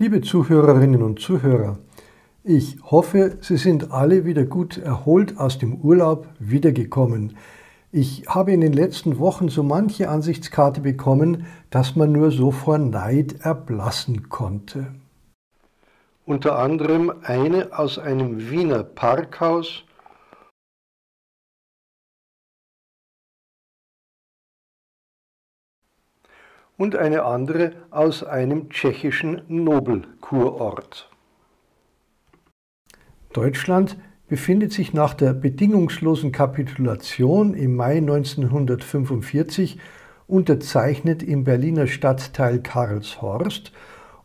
Liebe Zuhörerinnen und Zuhörer, ich hoffe, Sie sind alle wieder gut erholt aus dem Urlaub wiedergekommen. Ich habe in den letzten Wochen so manche Ansichtskarte bekommen, dass man nur so vor Neid erblassen konnte. Unter anderem eine aus einem Wiener Parkhaus und eine andere aus einem tschechischen Nobelkurort. Deutschland befindet sich nach der bedingungslosen Kapitulation im Mai 1945 unterzeichnet im Berliner Stadtteil Karlshorst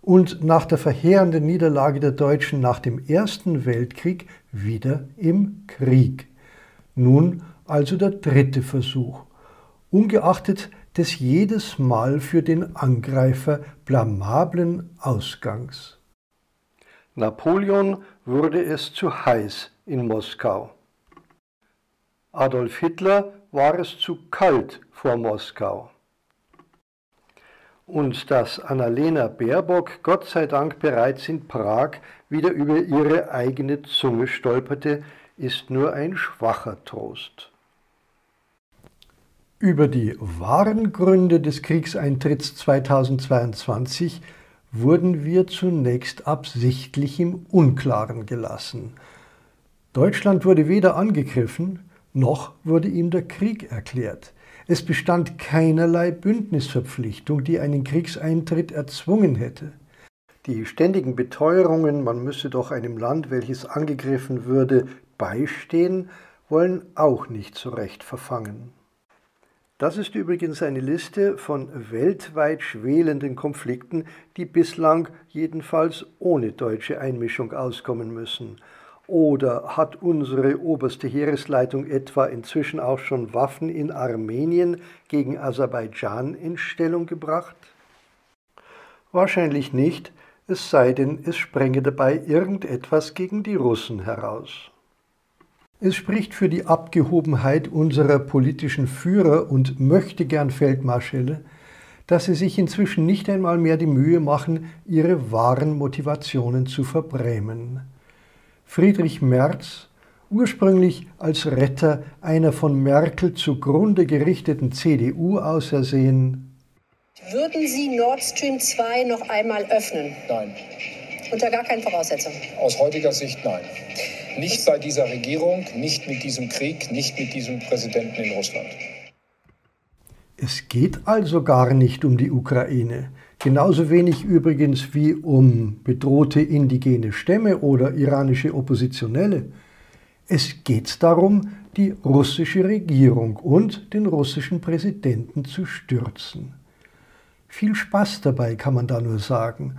und nach der verheerenden Niederlage der Deutschen nach dem Ersten Weltkrieg wieder im Krieg. Nun also der dritte Versuch. Ungeachtet des jedes Mal für den Angreifer blamablen Ausgangs. Napoleon wurde es zu heiß in Moskau. Adolf Hitler war es zu kalt vor Moskau. Und dass Annalena Baerbock Gott sei Dank bereits in Prag wieder über ihre eigene Zunge stolperte, ist nur ein schwacher Trost. Über die wahren Gründe des Kriegseintritts 2022 wurden wir zunächst absichtlich im Unklaren gelassen. Deutschland wurde weder angegriffen, noch wurde ihm der Krieg erklärt. Es bestand keinerlei Bündnisverpflichtung, die einen Kriegseintritt erzwungen hätte. Die ständigen Beteuerungen, man müsse doch einem Land, welches angegriffen würde, beistehen, wollen auch nicht so recht verfangen. Das ist übrigens eine Liste von weltweit schwelenden Konflikten, die bislang jedenfalls ohne deutsche Einmischung auskommen müssen. Oder hat unsere oberste Heeresleitung etwa inzwischen auch schon Waffen in Armenien gegen Aserbaidschan in Stellung gebracht? Wahrscheinlich nicht, es sei denn, es sprenge dabei irgendetwas gegen die Russen heraus. Es spricht für die Abgehobenheit unserer politischen Führer und möchte gern Feldmarschälle, dass sie sich inzwischen nicht einmal mehr die Mühe machen, ihre wahren Motivationen zu verbrämen. Friedrich Merz, ursprünglich als Retter einer von Merkel zugrunde gerichteten CDU ausersehen. Würden Sie Nord Stream 2 noch einmal öffnen? Nein. Unter gar keinen Voraussetzungen? Aus heutiger Sicht nein. Nicht bei dieser Regierung, nicht mit diesem Krieg, nicht mit diesem Präsidenten in Russland. Es geht also gar nicht um die Ukraine. Genauso wenig übrigens wie um bedrohte indigene Stämme oder iranische Oppositionelle. Es geht darum, die russische Regierung und den russischen Präsidenten zu stürzen. Viel Spaß dabei kann man da nur sagen.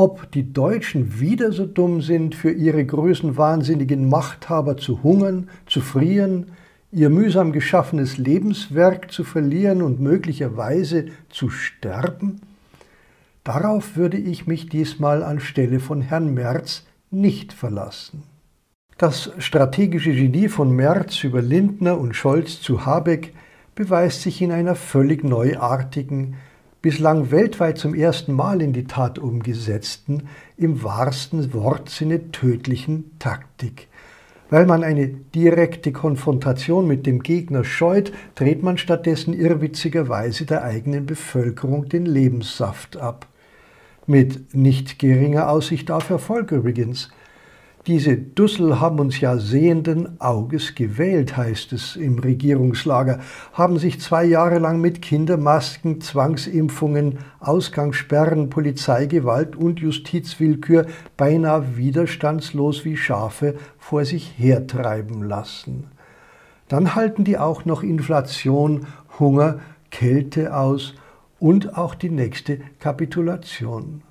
Ob die Deutschen wieder so dumm sind, für ihre größenwahnsinnigen Machthaber zu hungern, zu frieren, ihr mühsam geschaffenes Lebenswerk zu verlieren und möglicherweise zu sterben? Darauf würde ich mich diesmal anstelle von Herrn Merz nicht verlassen. Das strategische Genie von Merz über Lindner und Scholz zu Habeck beweist sich in einer völlig neuartigen, bislang weltweit zum ersten Mal in die Tat umgesetzten, im wahrsten Wortsinne tödlichen Taktik. Weil man eine direkte Konfrontation mit dem Gegner scheut, dreht man stattdessen irrwitzigerweise der eigenen Bevölkerung den Lebenssaft ab mit nicht geringer Aussicht auf Erfolg übrigens. Diese Dussel haben uns ja sehenden Auges gewählt, heißt es im Regierungslager, haben sich zwei Jahre lang mit Kindermasken, Zwangsimpfungen, Ausgangssperren, Polizeigewalt und Justizwillkür beinahe widerstandslos wie Schafe vor sich hertreiben lassen. Dann halten die auch noch Inflation, Hunger, Kälte aus und auch die nächste Kapitulation.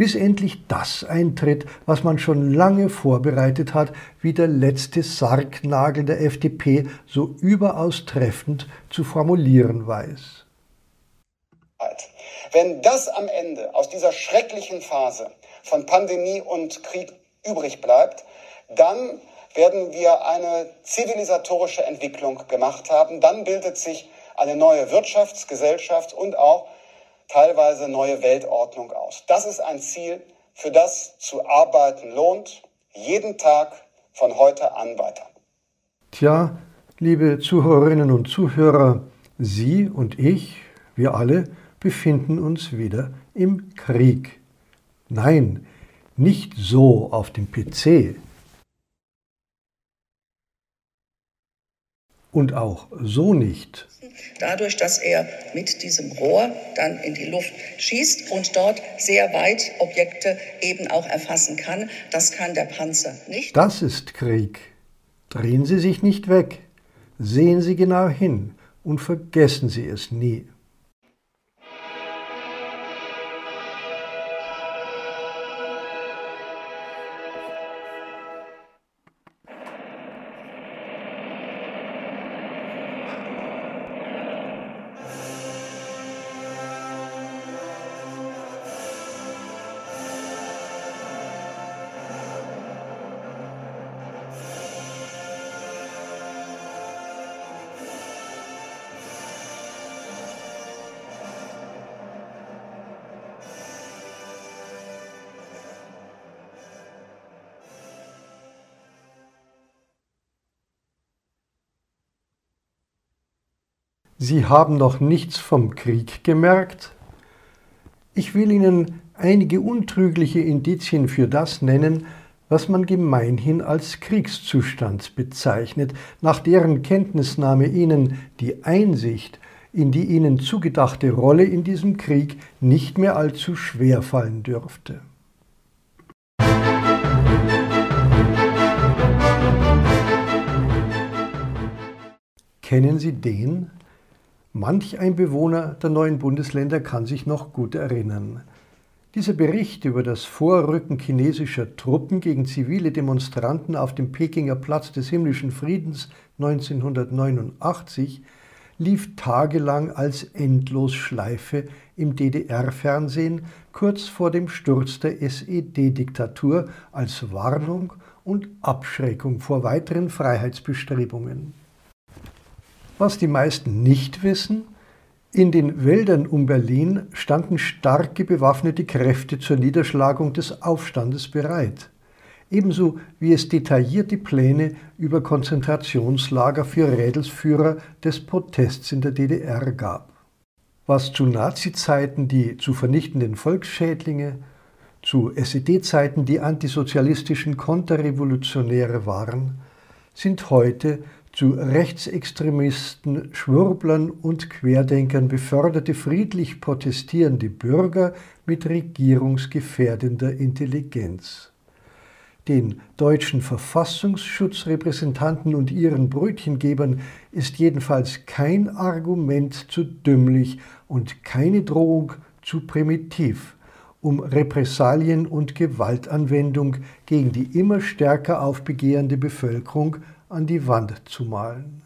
Bis endlich das eintritt, was man schon lange vorbereitet hat, wie der letzte Sargnagel der FDP so überaus treffend zu formulieren weiß. Wenn das am Ende aus dieser schrecklichen Phase von Pandemie und Krieg übrig bleibt, dann werden wir eine zivilisatorische Entwicklung gemacht haben. Dann bildet sich eine neue Wirtschafts-, Gesellschafts- und auch teilweise neue Weltordnung aus. Das ist ein Ziel, für das zu arbeiten lohnt, jeden Tag von heute an weiter. Tja, liebe Zuhörerinnen und Zuhörer, Sie und ich, wir alle, befinden uns wieder im Krieg. Nein, nicht so auf dem PC. Und auch so nicht. Dadurch, dass er mit diesem Rohr dann in die Luft schießt und dort sehr weit Objekte eben auch erfassen kann, das kann der Panzer nicht. Das ist Krieg. Drehen Sie sich nicht weg. Sehen Sie genau hin und vergessen Sie es nie. Sie haben noch nichts vom Krieg gemerkt? Ich will Ihnen einige untrügliche Indizien für das nennen, was man gemeinhin als Kriegszustand bezeichnet, nach deren Kenntnisnahme Ihnen die Einsicht in die Ihnen zugedachte Rolle in diesem Krieg nicht mehr allzu schwer fallen dürfte. Kennen Sie den? Manch ein Bewohner der neuen Bundesländer kann sich noch gut erinnern. Dieser Bericht über das Vorrücken chinesischer Truppen gegen zivile Demonstranten auf dem Pekinger Platz des himmlischen Friedens 1989 lief tagelang als Endlosschleife im DDR-Fernsehen kurz vor dem Sturz der SED-Diktatur als Warnung und Abschreckung vor weiteren Freiheitsbestrebungen. Was die meisten nicht wissen, in den Wäldern um Berlin standen starke bewaffnete Kräfte zur Niederschlagung des Aufstandes bereit, ebenso wie es detaillierte Pläne über Konzentrationslager für Rädelsführer des Protests in der DDR gab. Was zu Nazi-Zeiten die zu vernichtenden Volksschädlinge, zu SED-Zeiten die antisozialistischen Konterrevolutionäre waren, sind heute zu Rechtsextremisten, Schwurblern und Querdenkern beförderte friedlich protestierende Bürger mit regierungsgefährdender Intelligenz. Den deutschen Verfassungsschutzrepräsentanten und ihren Brötchengebern ist jedenfalls kein Argument zu dümmlich und keine Drohung zu primitiv, um Repressalien und Gewaltanwendung gegen die immer stärker aufbegehrende Bevölkerung an die Wand zu malen.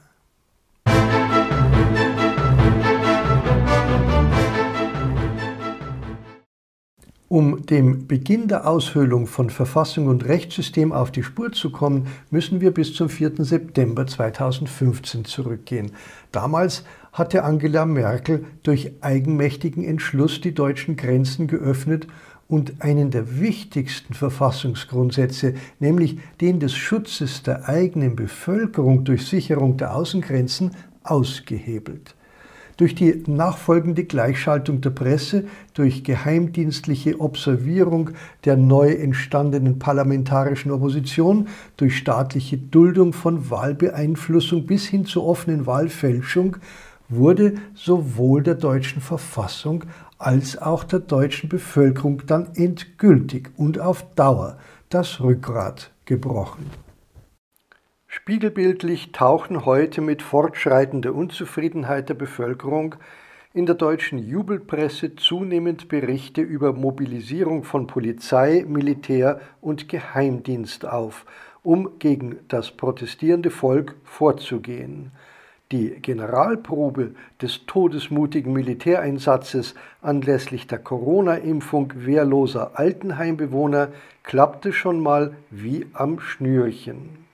Um dem Beginn der Aushöhlung von Verfassung und Rechtssystem auf die Spur zu kommen, müssen wir bis zum 4. September 2015 zurückgehen. Damals hatte Angela Merkel durch eigenmächtigen Entschluss die deutschen Grenzen geöffnet und einen der wichtigsten Verfassungsgrundsätze, nämlich den des Schutzes der eigenen Bevölkerung durch Sicherung der Außengrenzen, ausgehebelt. Durch die nachfolgende Gleichschaltung der Presse, durch geheimdienstliche Observierung der neu entstandenen parlamentarischen Opposition, durch staatliche Duldung von Wahlbeeinflussung bis hin zur offenen Wahlfälschung wurde sowohl der deutschen Verfassung als auch der deutschen Bevölkerung dann endgültig und auf Dauer das Rückgrat gebrochen. Spiegelbildlich tauchen heute mit fortschreitender Unzufriedenheit der Bevölkerung in der deutschen Jubelpresse zunehmend Berichte über Mobilisierung von Polizei, Militär und Geheimdienst auf, um gegen das protestierende Volk vorzugehen. Die Generalprobe des todesmutigen Militäreinsatzes anlässlich der Corona-Impfung wehrloser Altenheimbewohner klappte schon mal wie am Schnürchen.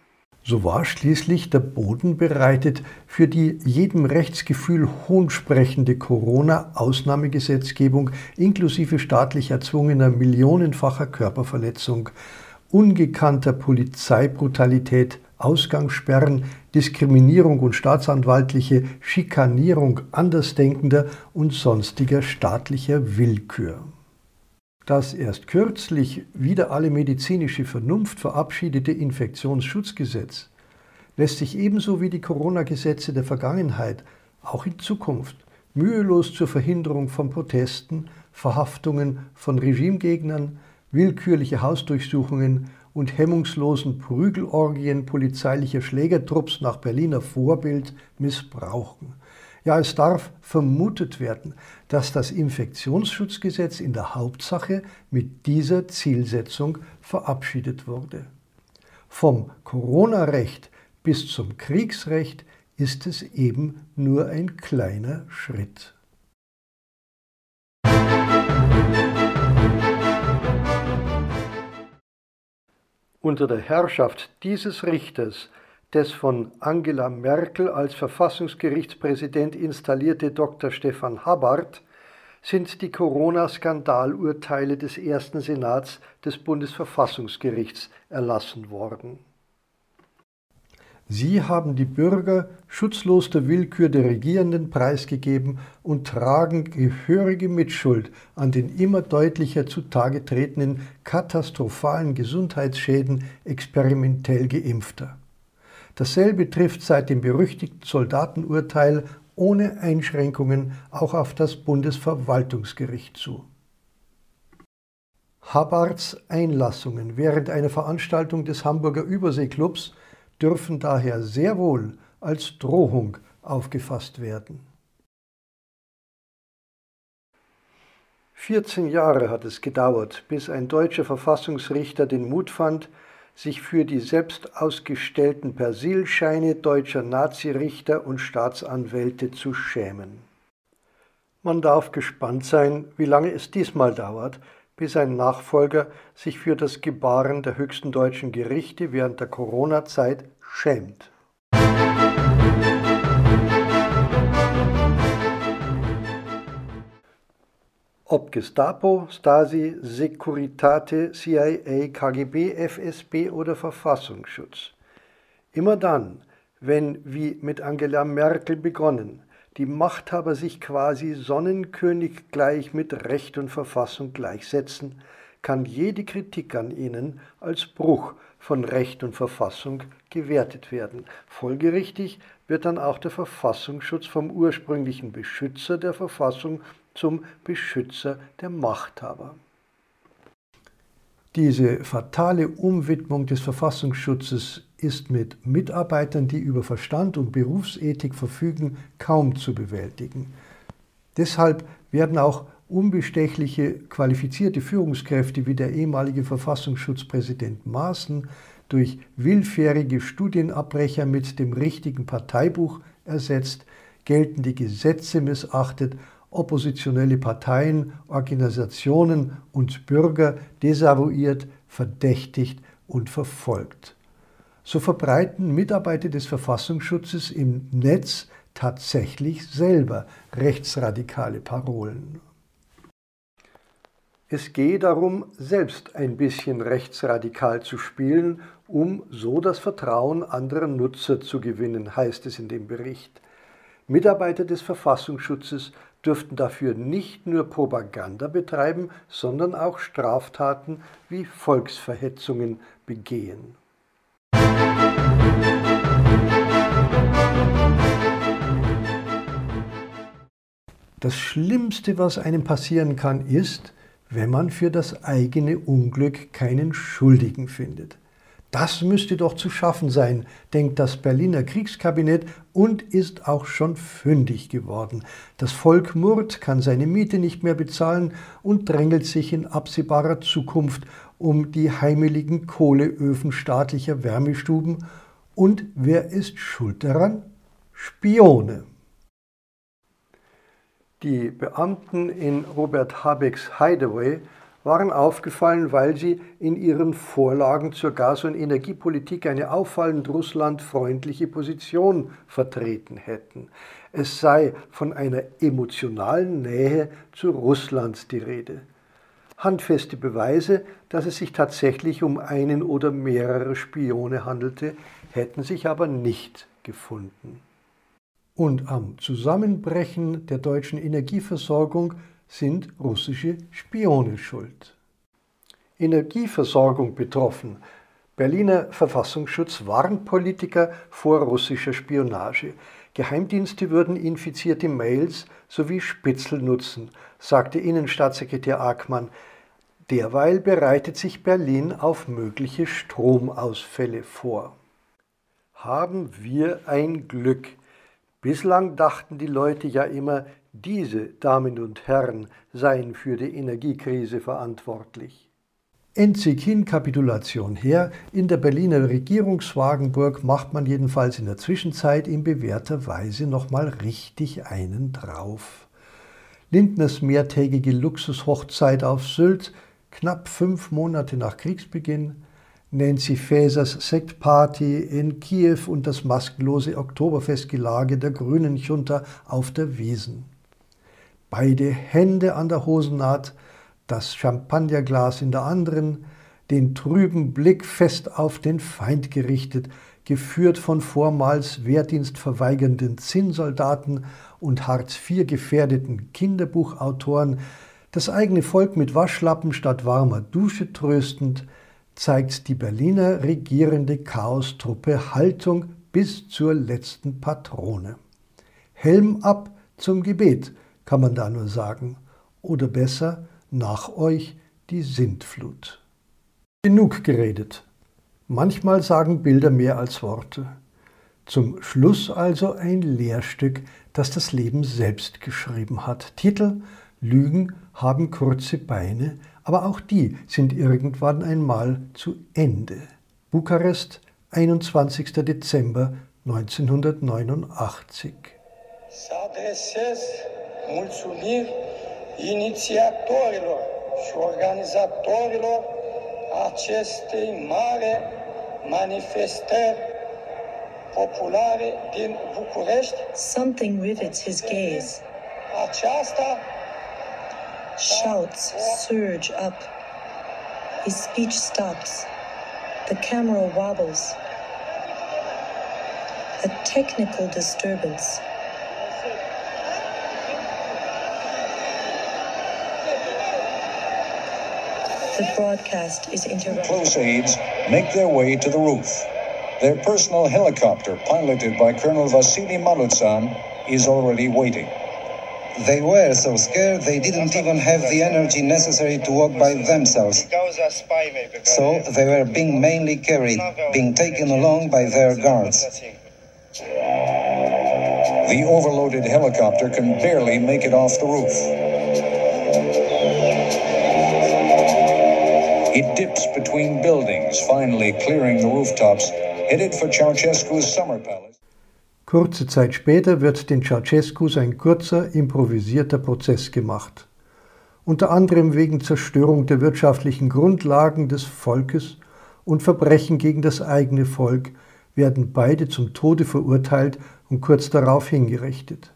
So war schließlich der Boden bereitet für die jedem Rechtsgefühl hohnsprechende Corona-Ausnahmegesetzgebung inklusive staatlich erzwungener millionenfacher Körperverletzung, ungekannter Polizeibrutalität, Ausgangssperren, Diskriminierung und staatsanwaltliche Schikanierung Andersdenkender und sonstiger staatlicher Willkür. Das erst kürzlich wieder alle medizinische Vernunft verabschiedete Infektionsschutzgesetz lässt sich ebenso wie die Corona-Gesetze der Vergangenheit auch in Zukunft mühelos zur Verhinderung von Protesten, Verhaftungen von Regimegegnern, willkürliche Hausdurchsuchungen und hemmungslosen Prügelorgien polizeilicher Schlägertrupps nach Berliner Vorbild missbrauchen. Ja, es darf vermutet werden, dass das Infektionsschutzgesetz in der Hauptsache mit dieser Zielsetzung verabschiedet wurde. Vom Corona-Recht bis zum Kriegsrecht ist es eben nur ein kleiner Schritt. Unter der Herrschaft dieses Richters des von Angela Merkel als Verfassungsgerichtspräsident installierte Dr. Stefan Habart sind die Corona-Skandalurteile des ersten Senats des Bundesverfassungsgerichts erlassen worden. Sie haben die Bürger schutzlos der Willkür der Regierenden preisgegeben und tragen gehörige Mitschuld an den immer deutlicher zutage tretenden katastrophalen Gesundheitsschäden experimentell geimpfter. Dasselbe trifft seit dem berüchtigten Soldatenurteil ohne Einschränkungen auch auf das Bundesverwaltungsgericht zu. Habarts Einlassungen während einer Veranstaltung des Hamburger Überseeklubs dürfen daher sehr wohl als Drohung aufgefasst werden. 14 Jahre hat es gedauert, bis ein deutscher Verfassungsrichter den Mut fand, sich für die selbst ausgestellten Persilscheine deutscher Nazirichter und Staatsanwälte zu schämen. Man darf gespannt sein, wie lange es diesmal dauert, bis ein Nachfolger sich für das Gebaren der höchsten deutschen Gerichte während der Corona-Zeit schämt. Ob Gestapo, Stasi, Securitate, CIA, KGB, FSB oder Verfassungsschutz. Immer dann, wenn, wie mit Angela Merkel begonnen, die Machthaber sich quasi Sonnenkönig gleich mit Recht und Verfassung gleichsetzen, kann jede Kritik an ihnen als Bruch von Recht und Verfassung gewertet werden. Folgerichtig wird dann auch der Verfassungsschutz vom ursprünglichen Beschützer der Verfassung zum Beschützer der Machthaber. Diese fatale Umwidmung des Verfassungsschutzes ist mit Mitarbeitern, die über Verstand und Berufsethik verfügen, kaum zu bewältigen. Deshalb werden auch unbestechliche, qualifizierte Führungskräfte wie der ehemalige Verfassungsschutzpräsident Maaßen durch willfährige Studienabbrecher mit dem richtigen Parteibuch ersetzt, gelten die Gesetze missachtet oppositionelle Parteien, Organisationen und Bürger desavouiert, verdächtigt und verfolgt. So verbreiten Mitarbeiter des Verfassungsschutzes im Netz tatsächlich selber rechtsradikale Parolen. Es gehe darum, selbst ein bisschen rechtsradikal zu spielen, um so das Vertrauen anderer Nutzer zu gewinnen, heißt es in dem Bericht. Mitarbeiter des Verfassungsschutzes dürften dafür nicht nur Propaganda betreiben, sondern auch Straftaten wie Volksverhetzungen begehen. Das Schlimmste, was einem passieren kann, ist, wenn man für das eigene Unglück keinen Schuldigen findet. Das müsste doch zu schaffen sein, denkt das Berliner Kriegskabinett und ist auch schon fündig geworden. Das Volk murrt, kann seine Miete nicht mehr bezahlen und drängelt sich in absehbarer Zukunft um die heimeligen Kohleöfen staatlicher Wärmestuben. Und wer ist schuld daran? Spione. Die Beamten in Robert Habecks Hideaway waren aufgefallen, weil sie in ihren Vorlagen zur Gas- und Energiepolitik eine auffallend russlandfreundliche Position vertreten hätten. Es sei von einer emotionalen Nähe zu Russland die Rede. Handfeste Beweise, dass es sich tatsächlich um einen oder mehrere Spione handelte, hätten sich aber nicht gefunden. Und am Zusammenbrechen der deutschen Energieversorgung sind russische Spione schuld. Energieversorgung betroffen. Berliner Verfassungsschutz warnt Politiker vor russischer Spionage. Geheimdienste würden infizierte Mails sowie Spitzel nutzen, sagte Innenstaatssekretär Ackmann. Derweil bereitet sich Berlin auf mögliche Stromausfälle vor. Haben wir ein Glück. Bislang dachten die Leute ja immer, diese Damen und Herren seien für die Energiekrise verantwortlich. Enzikin-Kapitulation her, in der Berliner Regierungswagenburg macht man jedenfalls in der Zwischenzeit in bewährter Weise nochmal richtig einen drauf. Lindners mehrtägige Luxushochzeit auf Sylt, knapp fünf Monate nach Kriegsbeginn, Nancy Fasers Sektparty in Kiew und das maskenlose Oktoberfestgelage der grünen Junta auf der Wiesen. Beide Hände an der Hosennaht, das Champagnerglas in der anderen, den trüben Blick fest auf den Feind gerichtet, geführt von vormals wehrdienstverweigernden Zinnsoldaten und Hartz-IV gefährdeten Kinderbuchautoren, das eigene Volk mit Waschlappen statt warmer Dusche tröstend, zeigt die Berliner regierende Chaostruppe Haltung bis zur letzten Patrone. Helm ab zum Gebet, kann man da nur sagen. Oder besser, nach euch die Sintflut. Genug geredet. Manchmal sagen Bilder mehr als Worte. Zum Schluss also ein Lehrstück, das das Leben selbst geschrieben hat. Titel Lügen haben kurze Beine, aber auch die sind irgendwann einmal zu Ende. Bukarest, 21. Dezember 1989. Să adresez mulțumiri inițiatorilor și organizatorilor acestei mare manifestări populare din București. Something rivets his gaze. Aceasta Shouts surge up. His speech stops. The camera wobbles. A technical disturbance. The broadcast is interrupted. Close aides make their way to the roof. Their personal helicopter, piloted by Colonel Vasily Malutsan, is already waiting. They were so scared they didn't even have the energy necessary to walk by themselves. So they were being mainly carried, being taken along by their guards. The overloaded helicopter can barely make it off the roof. It dips between buildings, finally clearing the rooftops, headed for Ceausescu's summer palace. Kurze Zeit später wird den Ceausescus ein kurzer, improvisierter Prozess gemacht. Unter anderem wegen Zerstörung der wirtschaftlichen Grundlagen des Volkes und Verbrechen gegen das eigene Volk werden beide zum Tode verurteilt und kurz darauf hingerichtet.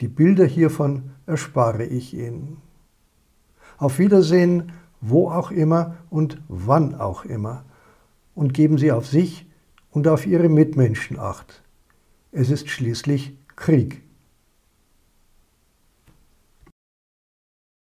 Die Bilder hiervon erspare ich Ihnen. Auf Wiedersehen, wo auch immer und wann auch immer, und geben Sie auf sich und auf Ihre Mitmenschen acht. Es ist schließlich Krieg